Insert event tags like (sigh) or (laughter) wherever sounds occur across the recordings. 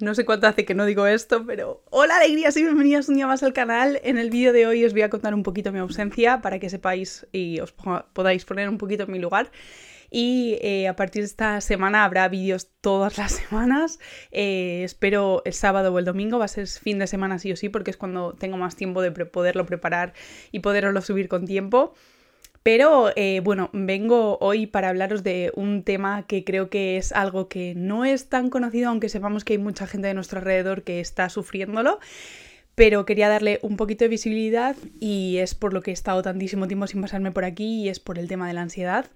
No sé cuánto hace que no digo esto, pero hola alegrías y bienvenidos un día más al canal. En el vídeo de hoy os voy a contar un poquito mi ausencia para que sepáis y os podáis poner un poquito en mi lugar. Y eh, a partir de esta semana habrá vídeos todas las semanas. Eh, espero el sábado o el domingo, va a ser fin de semana sí o sí, porque es cuando tengo más tiempo de poderlo preparar y poderlo subir con tiempo. Pero eh, bueno, vengo hoy para hablaros de un tema que creo que es algo que no es tan conocido, aunque sepamos que hay mucha gente de nuestro alrededor que está sufriéndolo. Pero quería darle un poquito de visibilidad y es por lo que he estado tantísimo tiempo sin pasarme por aquí y es por el tema de la ansiedad.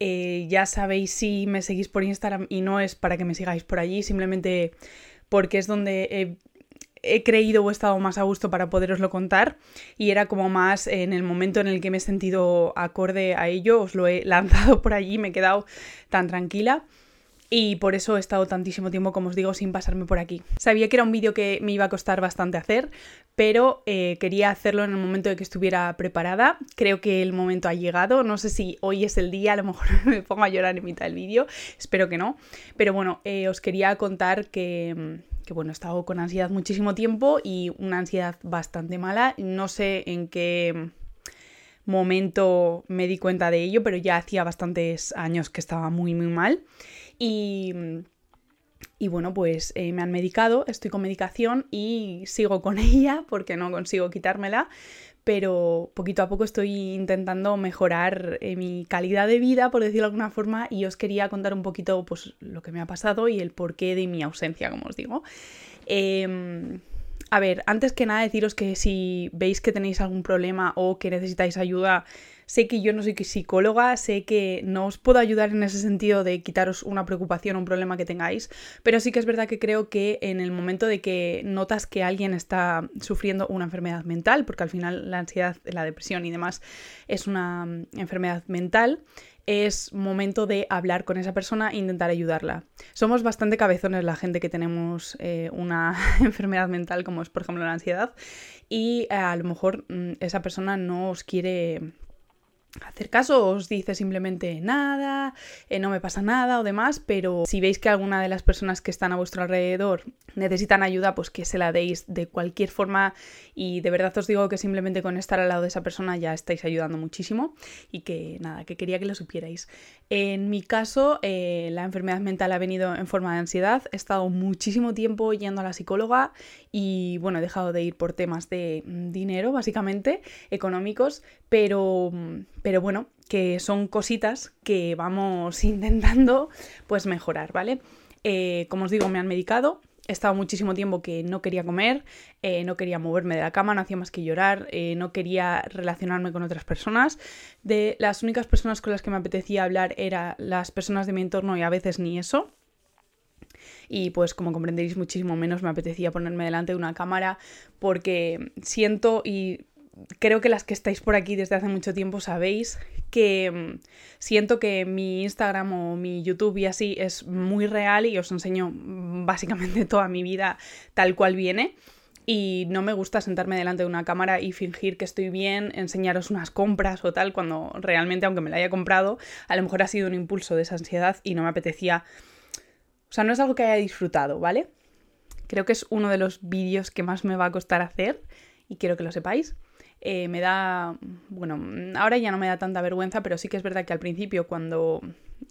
Eh, ya sabéis si me seguís por Instagram y no es para que me sigáis por allí, simplemente porque es donde he creído o he estado más a gusto para poderoslo contar y era como más en el momento en el que me he sentido acorde a ello, os lo he (laughs) lanzado por allí, me he quedado tan tranquila y por eso he estado tantísimo tiempo, como os digo, sin pasarme por aquí. Sabía que era un vídeo que me iba a costar bastante hacer, pero eh, quería hacerlo en el momento de que estuviera preparada. Creo que el momento ha llegado, no sé si hoy es el día, a lo mejor (laughs) me pongo a llorar en mitad del vídeo, espero que no, pero bueno, eh, os quería contar que que bueno, he estado con ansiedad muchísimo tiempo y una ansiedad bastante mala. No sé en qué momento me di cuenta de ello, pero ya hacía bastantes años que estaba muy, muy mal. Y, y bueno, pues eh, me han medicado, estoy con medicación y sigo con (laughs) ella porque no consigo quitármela pero poquito a poco estoy intentando mejorar eh, mi calidad de vida, por decirlo de alguna forma, y os quería contar un poquito pues, lo que me ha pasado y el porqué de mi ausencia, como os digo. Em, a ver, antes que nada deciros que si veis que tenéis algún problema o que necesitáis ayuda, Sé que yo no soy psicóloga, sé que no os puedo ayudar en ese sentido de quitaros una preocupación o un problema que tengáis, pero sí que es verdad que creo que en el momento de que notas que alguien está sufriendo una enfermedad mental, porque al final la ansiedad, la depresión y demás es una mm, enfermedad mental, es momento de hablar con esa persona e intentar ayudarla. Somos bastante cabezones la gente que tenemos eh, una (laughs) enfermedad mental como es por ejemplo la ansiedad y eh, a lo mejor mm, esa persona no os quiere hacer caso, os dice simplemente nada, eh, no me pasa nada o demás, pero si veis que alguna de las personas que están a vuestro alrededor necesitan ayuda, pues que se la deis de cualquier forma. Y de verdad os digo que simplemente con estar al lado de esa persona ya estáis ayudando muchísimo. Y que nada, que quería que lo supierais. En mi caso, eh, la enfermedad mental ha venido en forma de ansiedad, he estado muchísimo tiempo yendo a la psicóloga y bueno, he dejado de ir por temas de mm, dinero, básicamente, económicos, pero pero bueno, que son cositas que vamos (laughs) intentando pues mejorar, ¿vale? Eh, como os digo, me han medicado, he estado muchísimo tiempo que no quería comer, eh, no quería moverme de la cama, no hacía más que llorar, eh, no quería relacionarme con otras personas. De las únicas personas con las que me apetecía hablar eran las personas de mi entorno y a veces ni eso. Y pues como comprenderéis muchísimo menos me apetecía ponerme delante de una cámara porque siento y creo que las que estáis por aquí desde hace mucho tiempo sabéis que mm, siento que mi Instagram o mi YouTube y así es muy real y os enseño mm, básicamente (laughs) toda mi vida tal cual viene. Y no me gusta sentarme delante de una cámara y fingir que estoy bien, enseñaros unas compras o tal, cuando realmente, aunque me la haya comprado, a lo mejor ha sido un impulso de esa ansiedad y no me apetecía. O sea, no es algo que haya disfrutado, ¿vale? Creo que es uno de los vídeos que más me va a costar hacer y quiero que lo sepáis. Eh, me da, bueno, ahora ya no me da tanta vergüenza, pero sí que es verdad que al principio cuando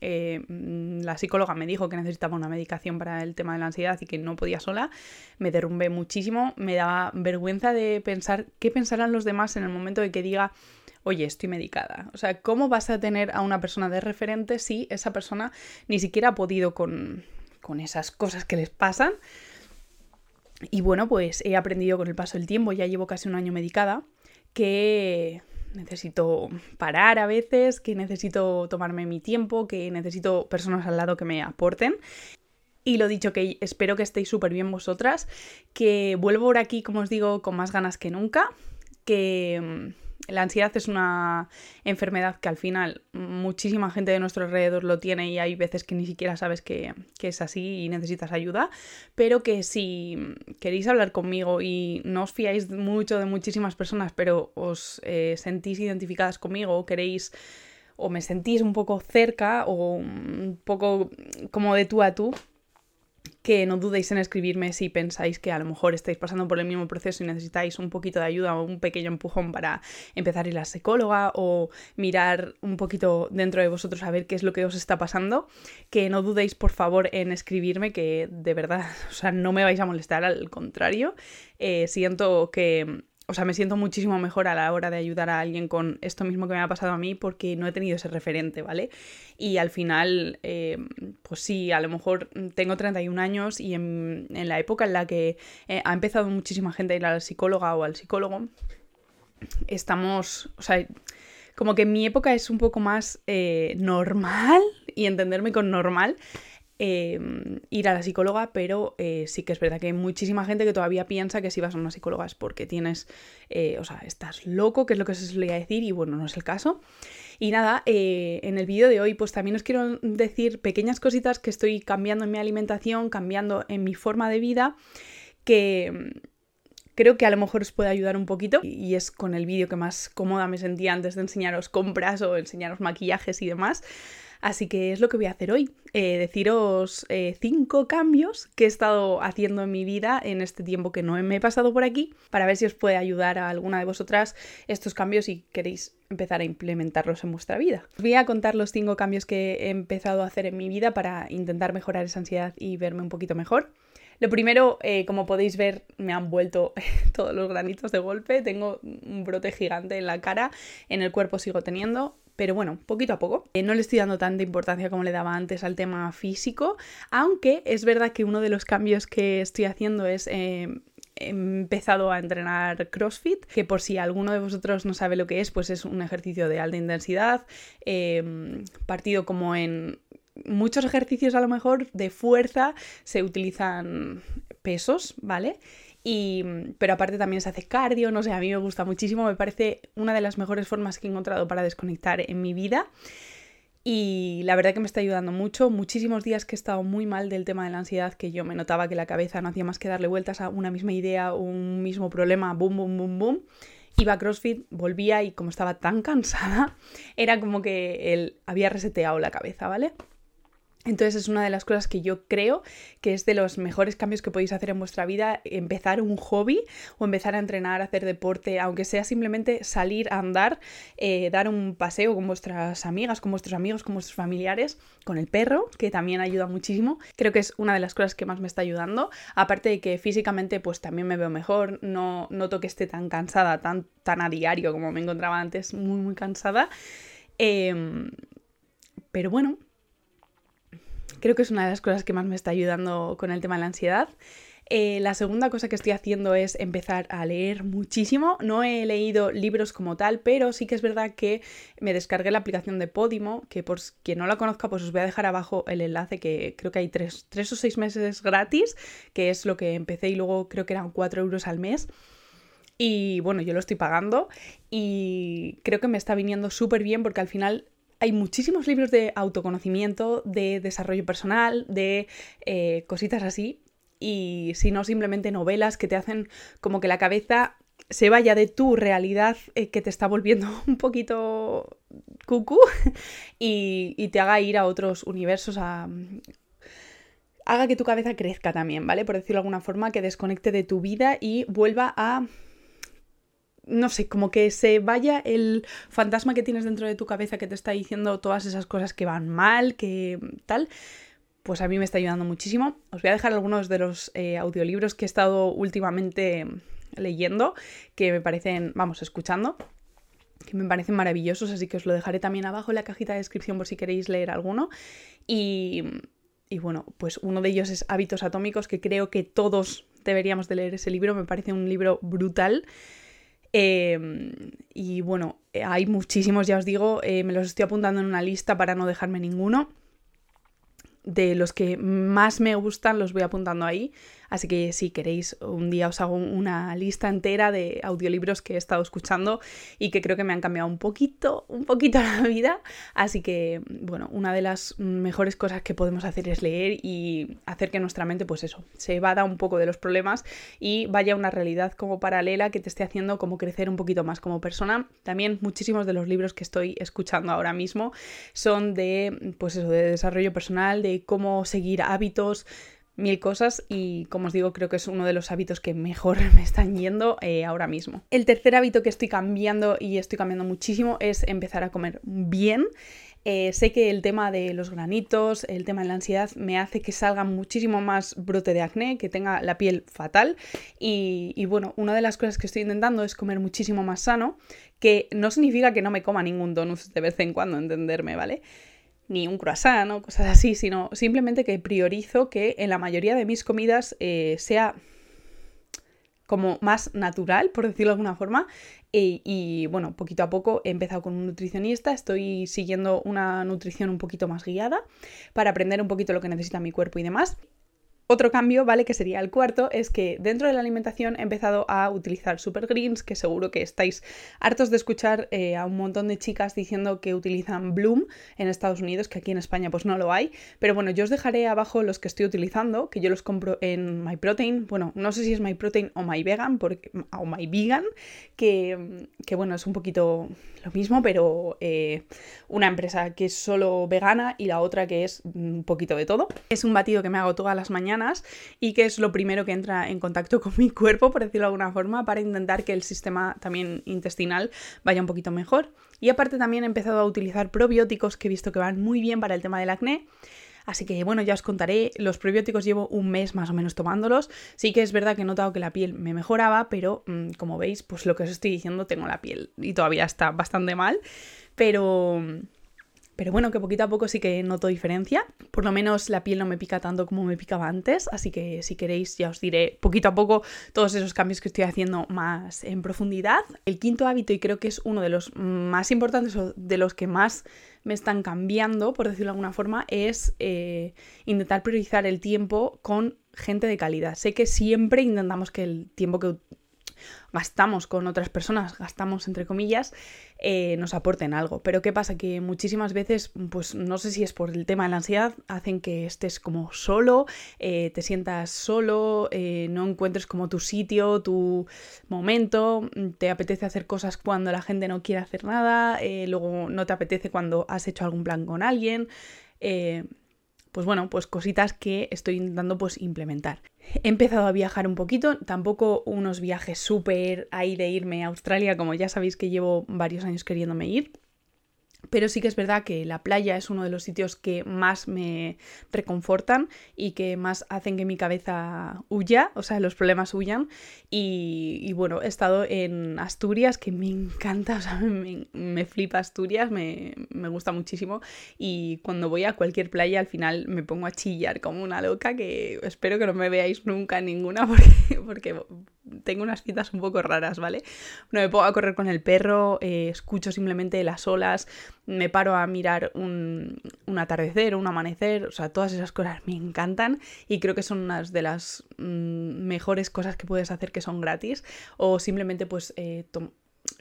eh, la psicóloga me dijo que necesitaba una medicación para el tema de la ansiedad y que no podía sola, me derrumbé muchísimo, me daba vergüenza de pensar qué pensarán los demás en el momento de que diga, oye, estoy medicada. O sea, ¿cómo vas a tener a una persona de referente si esa persona ni siquiera ha podido con, con esas cosas que les pasan? Y bueno, pues he aprendido con el paso del tiempo, ya llevo casi un año medicada que necesito parar a veces, que necesito tomarme mi tiempo, que necesito personas al lado que me aporten. Y lo dicho, que espero que estéis súper bien vosotras, que vuelvo por aquí, como os digo, con más ganas que nunca, que la ansiedad es una enfermedad que al final muchísima gente de nuestro alrededor lo tiene y hay veces que ni siquiera sabes que, es así y necesitas ayuda, pero que si queréis hablar conmigo y no os fiáis mucho de muchísimas personas, pero os eh, sentís identificadas conmigo queréis o me sentís un poco cerca o un poco como de tú a tú, que no dudéis en escribirme si pensáis que a lo mejor estáis pasando por el mismo proceso y necesitáis un poquito de ayuda o un pequeño empujón para empezar a ir a la psicóloga o mirar un poquito dentro de vosotros a ver qué es lo que os está pasando. Que no dudéis por favor en escribirme, que de verdad, (laughs) o sea, no me vais a molestar, al contrario. Eh, siento que o sea, me siento muchísimo mejor a la hora de ayudar a alguien con esto mismo que me ha pasado a mí porque no he tenido ese referente, ¿vale? Y al final, eh, pues sí, a lo mejor tengo 31 años y en, la época en la que eh, ha empezado muchísima gente a ir a la psicóloga o al psicólogo, estamos, o sea, como que mi época es un poco más eh, normal y entenderme con normal Em, ir a la psicóloga, pero eh, sí que es verdad que hay muchísima gente que todavía piensa que si vas a una psicóloga es porque tienes, eh, o sea, estás loco, que es lo que se solía decir, y bueno, no es el caso. Y nada, eh, en el vídeo de hoy pues también os quiero decir pequeñas cositas que estoy cambiando en mi alimentación, cambiando en mi forma de vida, que mm, creo que a lo mejor os puede ayudar un poquito y es con el vídeo que más cómoda me sentía antes de enseñaros compras o enseñaros maquillajes y demás. Así que es lo que voy a hacer hoy, eh, deciros eh, cinco cambios que he estado haciendo en mi vida en este tiempo que no me he pasado por aquí, para ver si os puede ayudar a alguna de vosotras estos cambios y queréis empezar a implementarlos en vuestra vida. Os voy a contar los cinco cambios que he empezado a hacer en mi vida para intentar mejorar esa ansiedad y verme un poquito mejor. Lo primero, eh, como podéis ver, me han vuelto (laughs) todos los granitos de golpe. Tengo un brote gigante en la cara, en el cuerpo sigo teniendo. Pero bueno, poquito a poco. Eh, no le estoy dando tanta importancia como le daba antes al tema físico, aunque es verdad que uno de los cambios que estoy haciendo es... Eh, he empezado a entrenar CrossFit, que por si alguno de vosotros no sabe lo que es, pues es un ejercicio de alta intensidad, eh, partido como en muchos ejercicios a lo mejor de fuerza se utilizan pesos, ¿vale? Y, pero aparte también se hace cardio, no sé, a mí me gusta muchísimo, me parece una de las mejores formas que he encontrado para desconectar en mi vida. Y la verdad que me está ayudando mucho. Muchísimos días que he estado muy mal del tema de la ansiedad, que yo me notaba que la cabeza no hacía más que darle vueltas a una misma idea, un mismo problema, boom, boom, boom, boom. Iba a CrossFit, volvía y como estaba tan cansada, (laughs) era como que él había reseteado la cabeza, ¿vale? Entonces es una de las cosas que yo creo que es de los mejores cambios que podéis hacer en vuestra vida, empezar un hobby o empezar a entrenar, hacer deporte, aunque sea simplemente salir a andar, eh, dar un paseo con vuestras amigas, con vuestros amigos, con vuestros familiares, con el perro, que también ayuda muchísimo. Creo que es una de las cosas que más me está ayudando, aparte de que físicamente pues también me veo mejor, no noto que esté tan cansada, tan, tan a diario como me encontraba antes, muy muy cansada. Em, pero bueno, Creo que es una de las cosas que más me está ayudando con el tema de la ansiedad. Eh, la segunda cosa que estoy haciendo es empezar a leer muchísimo. No he leído libros como tal, pero sí que es verdad que me descargué la aplicación de Podimo, que por quien no la conozca, pues os voy a dejar abajo el enlace, que creo que hay tres, tres o seis meses gratis, que es lo que empecé y luego creo que eran cuatro euros al mes. Y bueno, yo lo estoy pagando y creo que me está viniendo súper bien porque al final hay muchísimos libros de autoconocimiento, de desarrollo personal, de eh, cositas así, y si no, simplemente novelas que te hacen como que la cabeza se vaya de tu realidad eh, que te está volviendo (laughs) un poquito cucú (laughs) y, y, te haga ir a otros universos, a, haga que tu cabeza crezca también, ¿vale? Por decirlo de alguna forma, que desconecte de tu vida y vuelva a no sé, como que se vaya el fantasma que tienes dentro de tu cabeza que te está diciendo todas esas cosas que van mal, que tal, pues a mí me está ayudando muchísimo. Os voy a dejar algunos de los eh, audiolibros que he estado últimamente leyendo, que me parecen, vamos, escuchando, que me parecen maravillosos, así que os lo dejaré también abajo en la cajita de descripción por si queréis leer alguno. Y, y bueno, pues uno de ellos es Hábitos Atómicos, que creo que todos deberíamos de leer ese libro, me parece un libro brutal. Em, y bueno, hay muchísimos, ya os digo, eh, me los estoy apuntando en una lista para no dejarme ninguno. De los que más me gustan los voy apuntando ahí. Así que si queréis, un día os hago una lista entera de audiolibros que he estado escuchando y que creo que me han cambiado un poquito, un poquito (laughs) la vida. Así que, bueno, una de las mejores cosas que podemos hacer es leer y hacer que nuestra mente, pues eso, se evada un poco de los problemas y vaya a una realidad como paralela que te esté haciendo como crecer un poquito más como persona. También muchísimos de los libros que estoy escuchando ahora mismo son de, pues eso, de desarrollo personal, de cómo seguir hábitos, mil cosas y como os digo creo que es uno de los hábitos que mejor (laughs) me están yendo eh, ahora mismo. El tercer hábito que estoy cambiando y estoy cambiando muchísimo es empezar a comer bien. Eh, sé que el tema de los granitos, el tema de la ansiedad me hace que salga muchísimo más brote de acné, que tenga la piel fatal y, y bueno, una de las cosas que estoy intentando es comer muchísimo más sano, que no significa que no me coma ningún donut de vez en cuando, entenderme, ¿vale? Ni un croissant o cosas así, sino simplemente que priorizo que en la mayoría de mis comidas eh, sea como más natural, por decirlo de alguna forma. Y, y, bueno, poquito a poco he empezado con un nutricionista, estoy siguiendo una nutrición un poquito más guiada para aprender un poquito lo que necesita mi cuerpo y demás. Otro cambio, ¿vale? Que sería el cuarto, es que dentro de la alimentación he empezado a utilizar super greens, que seguro que estáis hartos de escuchar eh, a un montón de chicas diciendo que utilizan Bloom en Estados Unidos, que aquí en España pues no lo hay. Pero bueno, yo os dejaré abajo los que estoy utilizando, que yo los compro en MyProtein. Bueno, no sé si es MyProtein o MyVegan, porque, o MyVegan, que, que bueno, es un poquito lo mismo, pero eh, una empresa que es solo vegana y la otra que es un poquito de todo. Es un batido que me hago todas las mañanas y que es lo primero que entra en contacto con mi cuerpo, por decirlo de alguna forma, para intentar que el sistema también intestinal vaya un poquito mejor. Y aparte también he empezado a utilizar probióticos que he visto que van muy bien para el tema del acné. Así que bueno, ya os contaré, los probióticos llevo un mes más o menos tomándolos. Sí que es verdad que he notado que la piel me mejoraba, pero mm, como veis, pues lo que os estoy diciendo, tengo la piel y todavía está bastante mal. Pero, pero bueno, que poquito a poco sí que noto diferencia. Por lo menos la piel no me pica tanto como me picaba antes. Así que si queréis ya os diré poquito a poco todos esos cambios que estoy haciendo más en profundidad. El quinto hábito, y creo que es uno de los más importantes o de los que más me están cambiando, por decirlo de alguna forma, es eh, intentar priorizar el tiempo con gente de calidad. Sé que siempre intentamos que el tiempo que gastamos con otras personas, gastamos entre comillas, eh, nos aporten algo. Pero ¿qué pasa? Que muchísimas veces, pues no sé si es por el tema de la ansiedad, hacen que estés como solo, eh, te sientas solo, eh, no encuentres como tu sitio, tu momento, te apetece hacer cosas cuando la gente no quiere hacer nada, luego no te apetece cuando has hecho algún plan con alguien pues bueno, pues cositas que estoy intentando pues implementar. He empezado a viajar un poquito, tampoco unos viajes súper ahí de irme a Australia, como ya sabéis que llevo varios años queriéndome ir, pero sí que es verdad que la playa es uno de los sitios que más me reconfortan y que más hacen que mi cabeza huya, o sea, los problemas huyan. Y, bueno, he estado en Asturias, que me encanta, (laughs) o sea, me, flipa Asturias, me, me, gusta muchísimo. Y cuando voy a cualquier playa, al final me pongo a chillar como una loca, que espero que no me veáis nunca ninguna, (laughs) porque, porque tengo unas citas un poco raras, ¿vale? No me pongo a correr con el perro, eh, escucho simplemente las olas, me paro a mirar un, un, atardecer, un amanecer, o sea, todas esas cosas me encantan y creo que son unas de las mm, mejores cosas que puedes hacer que son gratis o simplemente pues eh,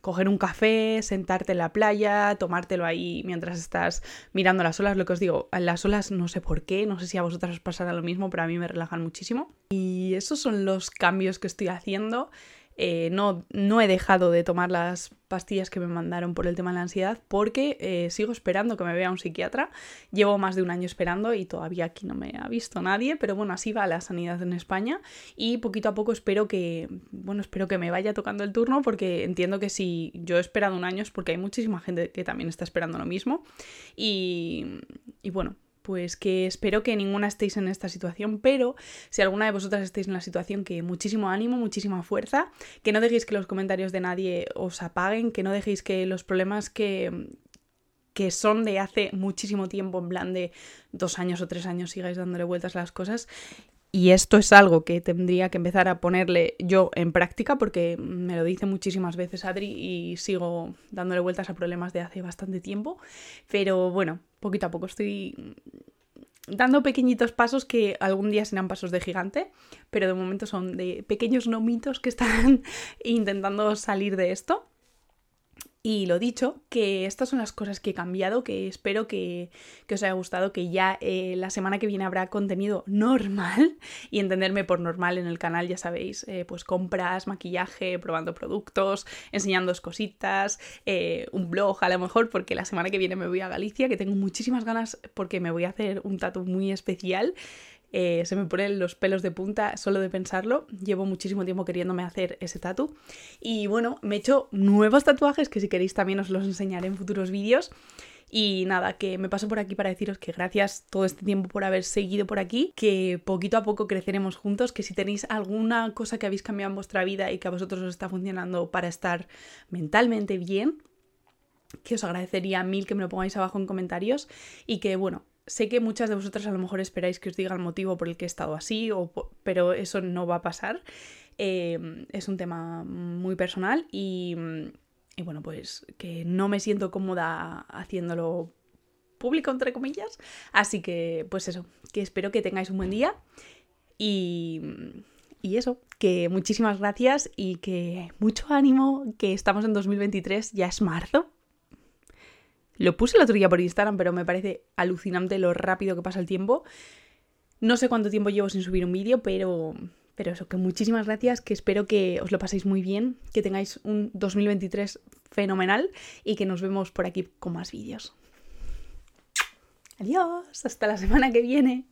coger un café, sentarte en la playa, tomártelo ahí mientras estás mirando las olas. Lo que os digo, las olas no sé por qué, no sé si a vosotras os pasará lo mismo, pero a mí me relajan muchísimo. Y esos son los cambios que estoy haciendo. Eh, no, no, he dejado de tomar las pastillas que me mandaron por el tema de la ansiedad porque eh, sigo esperando que me vea un psiquiatra. Llevo más de un año esperando y todavía aquí no me ha visto nadie, pero bueno, así va la sanidad en España y poquito a poco espero que, bueno, espero que me vaya tocando el turno porque entiendo que si yo he esperado un año es porque hay muchísima gente que también está esperando lo mismo y, y bueno, pues que espero que ninguna estéis en esta situación, pero si alguna de vosotras estáis en la situación, que muchísimo ánimo, muchísima fuerza, que no dejéis que los comentarios de nadie os apaguen, que no dejéis que los problemas que, que son de hace muchísimo tiempo, en plan de dos años o tres años, sigáis dándole vueltas a las cosas. Y esto es algo que tendría que empezar a ponerle yo en práctica porque me lo dice muchísimas veces Adri y sigo dándole vueltas a problemas de hace bastante tiempo. Pero bueno, poquito a poco estoy dando pequeñitos pasos que algún día serán pasos de gigante, pero de momento son de pequeños nomitos que están (laughs) intentando salir de esto. Y lo dicho, que estas son las cosas que he cambiado, que espero que, os haya gustado, que ya eh, la semana que viene habrá contenido normal (laughs) y entenderme por normal en el canal, ya sabéis, eh, pues compras, maquillaje, probando productos, enseñándoos cositas, eh, un blog a lo mejor, porque la semana que viene me voy a Galicia, que tengo muchísimas ganas porque me voy a hacer un tatu muy especial eh, se me ponen los pelos de punta solo de pensarlo. Llevo muchísimo tiempo queriéndome hacer ese tatu. Y bueno, me he hecho nuevos tatuajes que si queréis también os los enseñaré en futuros vídeos. Y nada, que me paso por aquí para deciros que gracias todo este tiempo por haber seguido por aquí, que poquito a poco creceremos juntos, que si tenéis alguna cosa que habéis cambiado en vuestra vida y que a vosotros os está funcionando para estar mentalmente bien, que os agradecería mil que me lo pongáis abajo en comentarios y que bueno, sé que muchas de vosotras a lo mejor esperáis que os diga el motivo por el que he estado así, o, pero eso no va a pasar. Eh, es un tema muy personal y, y bueno, pues que no me siento cómoda haciéndolo público, entre comillas. Así que, pues eso, que espero que tengáis un buen día y, y eso, que muchísimas gracias y que mucho ánimo, que estamos en 2023, ya es marzo. Lo puse el otro por Instagram, pero me parece alucinante lo rápido que pasa el tiempo. No sé cuánto tiempo llevo sin subir un vídeo, pero pero eso, que muchísimas gracias, que espero que os lo paséis muy bien, que tengáis un 2023 fenomenal y que nos vemos por aquí con más vídeos. Adiós, hasta la semana que viene.